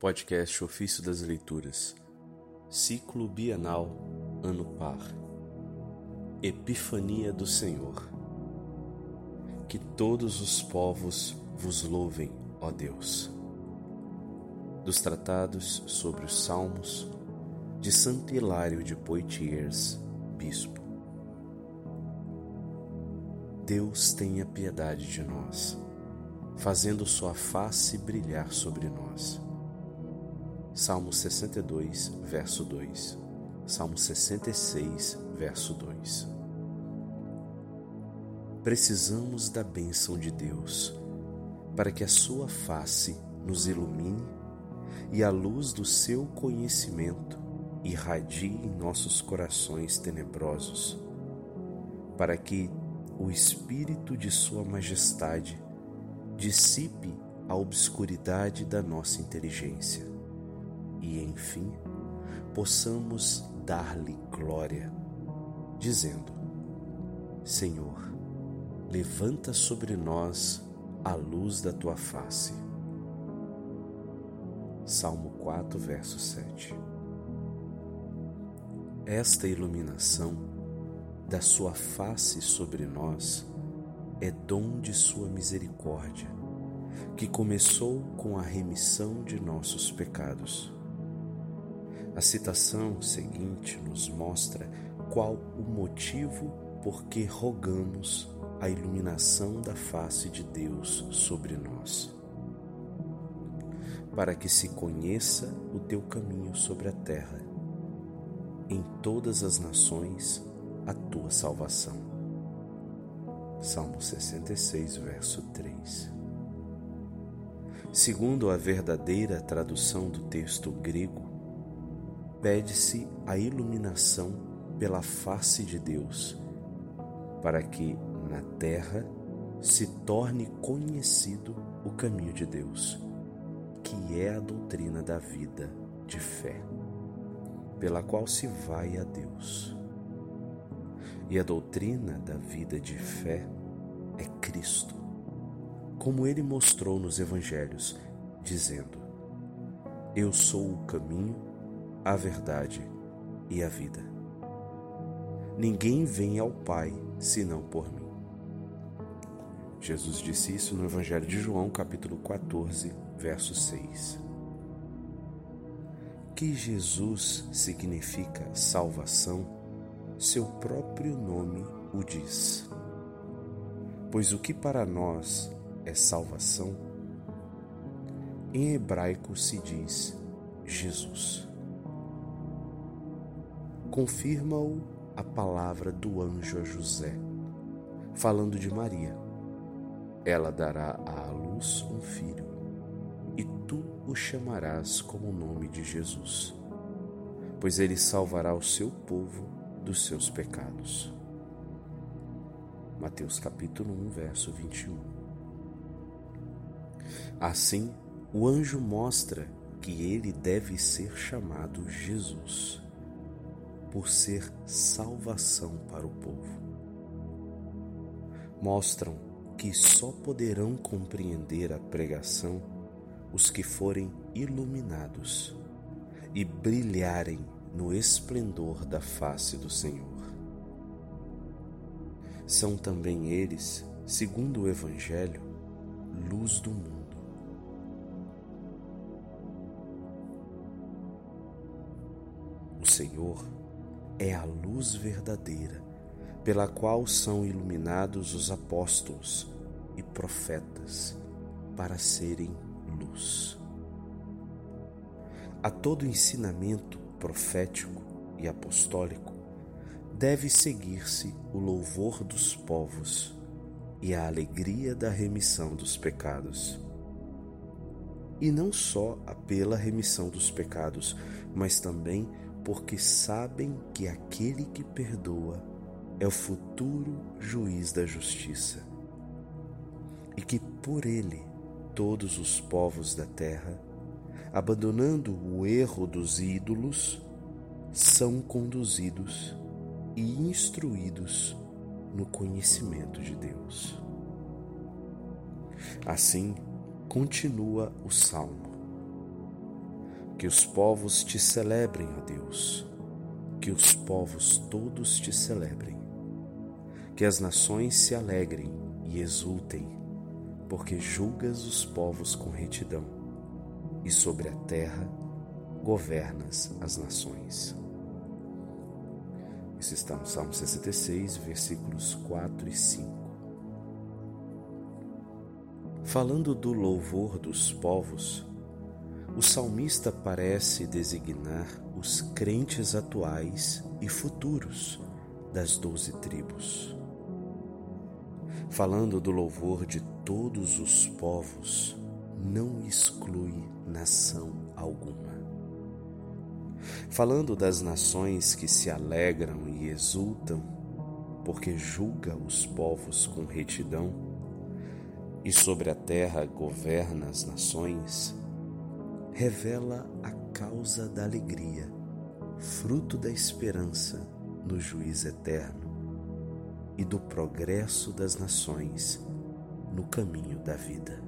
Podcast Ofício das Leituras, Ciclo Bienal, Ano Par, Epifania do Senhor. Que todos os povos vos louvem, ó Deus. Dos tratados sobre os Salmos, de Santo Hilário de Poitiers, Bispo. Deus tenha piedade de nós fazendo sua face brilhar sobre nós. Salmo 62, verso 2. Salmo 66, verso 2. Precisamos da bênção de Deus para que a sua face nos ilumine e a luz do seu conhecimento irradie em nossos corações tenebrosos, para que o Espírito de Sua Majestade dissipe a obscuridade da nossa inteligência e, enfim, possamos dar-lhe glória, dizendo: Senhor, levanta sobre nós a luz da tua face. Salmo 4, verso 7. Esta iluminação da sua face sobre nós é dom de Sua misericórdia, que começou com a remissão de nossos pecados. A citação seguinte nos mostra qual o motivo por que rogamos a iluminação da face de Deus sobre nós. Para que se conheça o teu caminho sobre a terra, em todas as nações a tua salvação. Salmo 66, verso 3. Segundo a verdadeira tradução do texto grego, pede-se a iluminação pela face de Deus, para que na terra se torne conhecido o caminho de Deus, que é a doutrina da vida de fé, pela qual se vai a Deus. E a doutrina da vida de fé é Cristo, como ele mostrou nos evangelhos, dizendo: Eu sou o caminho, a verdade e a vida. Ninguém vem ao Pai senão por mim. Jesus disse isso no Evangelho de João, capítulo 14, verso 6. Que Jesus significa salvação seu próprio nome o diz. Pois o que para nós é salvação, em hebraico se diz Jesus. Confirma-o a palavra do anjo a José, falando de Maria. Ela dará à luz um filho, e tu o chamarás como o nome de Jesus, pois ele salvará o seu povo dos seus pecados. Mateus capítulo 1, verso 21. Assim, o anjo mostra que ele deve ser chamado Jesus, por ser salvação para o povo. Mostram que só poderão compreender a pregação os que forem iluminados e brilharem no esplendor da face do Senhor. São também eles, segundo o Evangelho, luz do mundo. O Senhor é a luz verdadeira, pela qual são iluminados os apóstolos e profetas para serem luz. A todo ensinamento profético e apostólico, deve seguir-se o louvor dos povos e a alegria da remissão dos pecados. E não só pela remissão dos pecados, mas também porque sabem que aquele que perdoa é o futuro juiz da justiça, e que por ele todos os povos da terra abandonando o erro dos ídolos, são conduzidos e instruídos no conhecimento de Deus. Assim, continua o salmo. Que os povos te celebrem, ó Deus, que os povos todos te celebrem, que as nações se alegrem e exultem, porque julgas os povos com retidão, e sobre a terra governas as nações. Isso está no Salmo 66, versículos 4 e 5. Falando do louvor dos povos, o salmista parece designar os crentes atuais e futuros das doze tribos. Falando do louvor de todos os povos, não exclui nação alguma. Falando das nações que se alegram e exultam, porque julga os povos com retidão, e sobre a terra governa as nações, revela a causa da alegria, fruto da esperança no juiz eterno e do progresso das nações no caminho da vida.